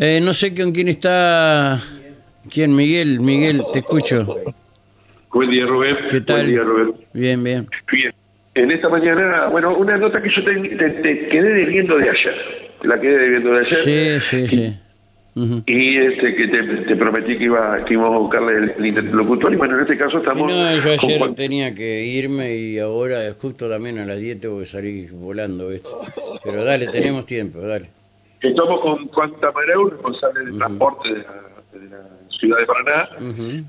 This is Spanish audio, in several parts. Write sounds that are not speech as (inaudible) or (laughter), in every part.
Eh, no sé con quién está. ¿Quién? Miguel, Miguel, te escucho. Buen día, Rubén. ¿Qué tal? Buen día, Rubén. Bien, bien. Bien. En esta mañana, bueno, una nota que yo te, te- te quedé debiendo de ayer. La quedé debiendo de ayer. Sí, sí, sí. Y este que te, te prometí que iba que íbamos a buscarle el, el interlocutor. Y bueno, en este caso Sí, estamos. no, yo ayer tenía que irme y ahora justo también a las 10 tengo que salir volando, ¿viste? Pero dale, tenemos tiempo, dale. Estamos con Juan Tamareu, responsable de transporte de la, de la ciudad de Paraná.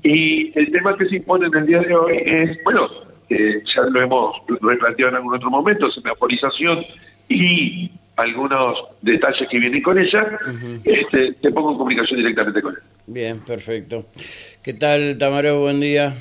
Y el tema que se impone en el día de hoy es, bueno, eh, ya lo hemos replanteado en algún otro momento, semaforización y algunos detalles que vienen con ella. este, te pongo en comunicación directamente con él. Bien, perfecto. ¿Qué tal, Tamaro? Buen día.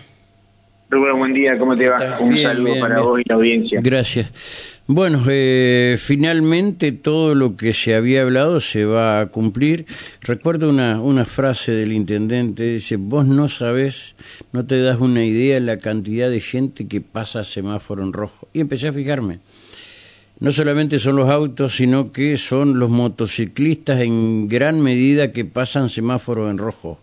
Rubén, buen día, ¿cómo te va? Un Bien, saludo bien, para bien. vos y la audiencia. Gracias. Bueno, eh, finalmente todo lo que se había hablado se va a cumplir. Recuerdo una, una frase del intendente, dice, vos no sabés, no te das una idea de la cantidad de gente que pasa semáforo en rojo. Y empecé a fijarme. No solamente son los autos, sino que son los motociclistas en gran medida que pasan semáforo en rojo.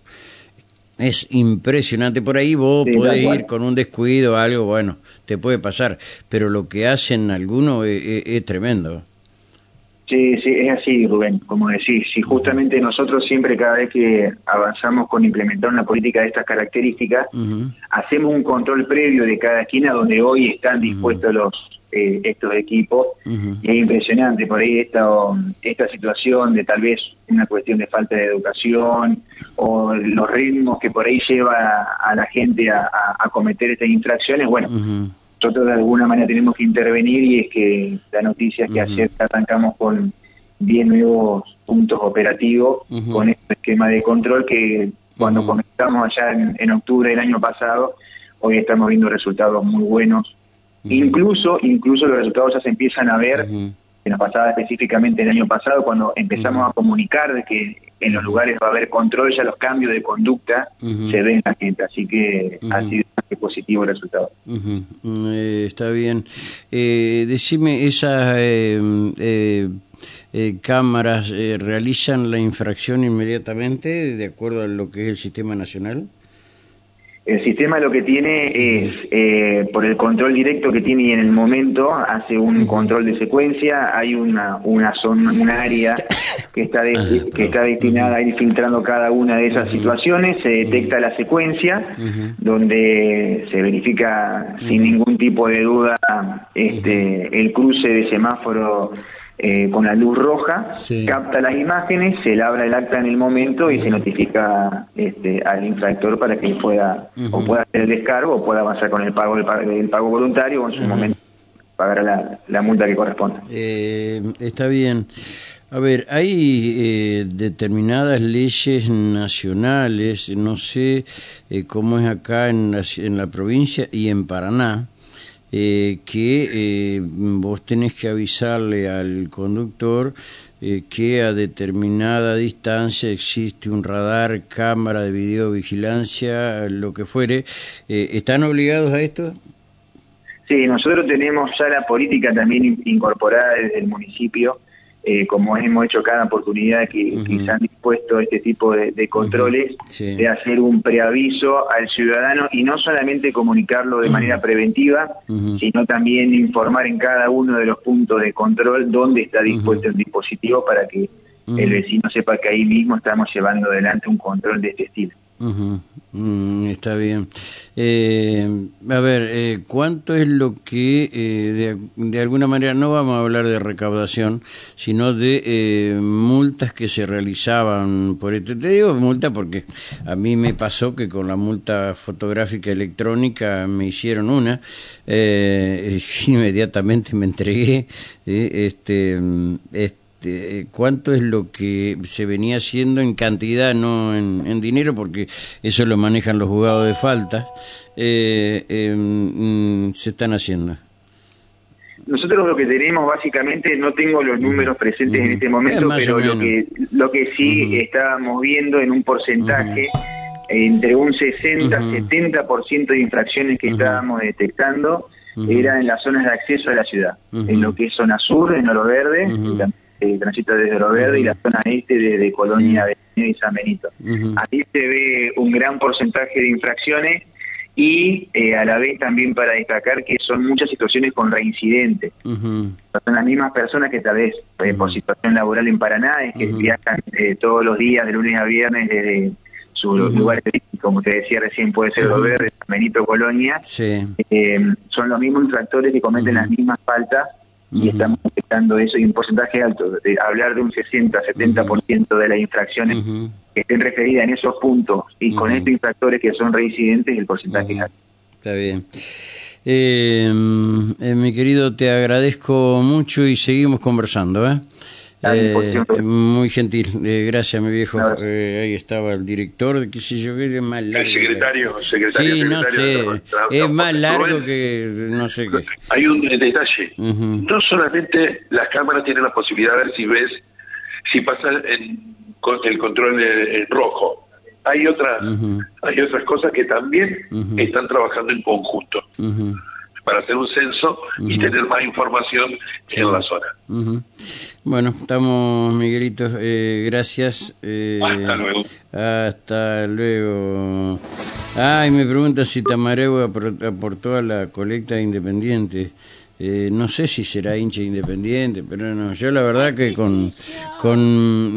Es impresionante. Por ahí vos Sí, podés ir con un descuido algo, bueno, te puede pasar. Pero lo que hacen algunos es, es- es tremendo. Sí, sí, es así, Rubén, como decís. Si justamente nosotros siempre, cada vez que avanzamos con implementar una política de estas características, hacemos un control previo de cada esquina donde hoy están dispuestos los eh, estos equipos. Y es impresionante por ahí esta, esta situación de tal vez una cuestión de falta de educación o los ritmos que por ahí lleva a la gente a, a- a cometer estas infracciones. Bueno, nosotros de alguna manera tenemos que intervenir y es que la noticia es que Ujú. ayer arrancamos con 10 nuevos puntos operativos con este esquema de control que cuando comenzamos allá en, en octubre del año pasado, hoy estamos viendo resultados muy buenos. Incluso, incluso los resultados ya se empiezan a ver Ujú. que nos pasaba específicamente el año pasado cuando empezamos a comunicar de que en los lugares va a haber control, ya los cambios de conducta se ven en la gente, así que ha sido positivo el resultado. Mm, eh, está bien. Eh, decime, ¿esas eh, eh, eh, cámaras realizan la infracción inmediatamente de acuerdo a lo que es el sistema nacional? El sistema lo que tiene es, eh, por el control directo que tiene y en el momento, hace un control de secuencia, hay una una zona, una área que está de- que está destinada a ir filtrando cada una de esas situaciones, se detecta la secuencia, donde se verifica sin ningún tipo de duda este el cruce de semáforo eh, con la luz roja, Sí. capta las imágenes, se labra el acta en el momento y se notifica este, al infractor para que pueda o pueda hacer el descargo o pueda avanzar con el pago del pago, voluntario o en su momento pagará la, la multa que corresponda. Eh, está bien. A ver, hay eh, determinadas leyes nacionales, no sé eh, cómo es acá en la, en la provincia y en Paraná, eh, que eh, vos tenés que avisarle al conductor eh, que a determinada distancia existe un radar, cámara de videovigilancia, lo que fuere. Eh, ¿Están obligados a esto? Sí, nosotros tenemos ya la política también in- incorporada desde el municipio, eh, como hemos hecho cada oportunidad que, se han dispuesto este tipo de, de controles, sí. de hacer un preaviso al ciudadano y no solamente comunicarlo de manera preventiva, sino también informar en cada uno de los puntos de control dónde está dispuesto el dispositivo para que el vecino sepa que ahí mismo estamos llevando adelante un control de este estilo. Ujú, mm, está bien. Eh, a ver, eh, ¿cuánto es lo que eh, de, de alguna manera, no vamos a hablar de recaudación, sino de eh, multas que se realizaban por esto? Te digo multa porque a mí me pasó que con la multa fotográfica electrónica me hicieron una, eh, (laughs) inmediatamente me entregué, eh, este, este, este, ¿cuánto es lo que se venía haciendo en cantidad, no en, en dinero? Porque eso lo manejan los juzgados de faltas. Eh, eh, mm, se están haciendo. Nosotros lo que tenemos básicamente, no tengo los números presentes en este momento, Eh, más pero lo que, lo que sí estábamos viendo en un porcentaje entre un 60-70% de infracciones que estábamos detectando era en las zonas de acceso a la ciudad, en lo que es zona sur, en Oro Verde, y también eh, transita desde Lo Verde y la zona este de, Colonia y San Benito. Ahí se ve un gran porcentaje de infracciones y eh, a la vez también para destacar que son muchas situaciones con reincidentes. Son las mismas personas que tal vez eh, por situación laboral en Paraná es que viajan eh, todos los días de lunes a viernes desde su lugar como te decía recién puede ser uh Verde, San Benito, Colonia, son los mismos infractores que cometen las mismas faltas y estamos detectando eso y un porcentaje alto, de hablar de un 60-70% de las infracciones que estén referidas en esos puntos y con estos infractores que son reincidentes, el porcentaje es alto. Está bien. Eh, eh, mi querido, te agradezco mucho y seguimos conversando. ¿eh? Eh, muy gentil, eh, gracias mi viejo. Eh, ahí estaba el director, qué sé yo, qué es más largo. El secretario, secretario. Sí, no sé, es más largo que no sé qué. Hay un detalle, no solamente las cámaras tienen la posibilidad de ver si ves, si pasa en, el control en, rojo. Hay otras, hay otras cosas que también están trabajando en conjunto para hacer un censo y tener más información en la zona. Bueno, estamos, Miguelito, eh, gracias. Eh, hasta luego. Hasta luego. Ay, me pregunta si Tamarego aportó a la colecta independiente. Eh, no sé si será hincha independiente, pero no, yo la verdad que con... con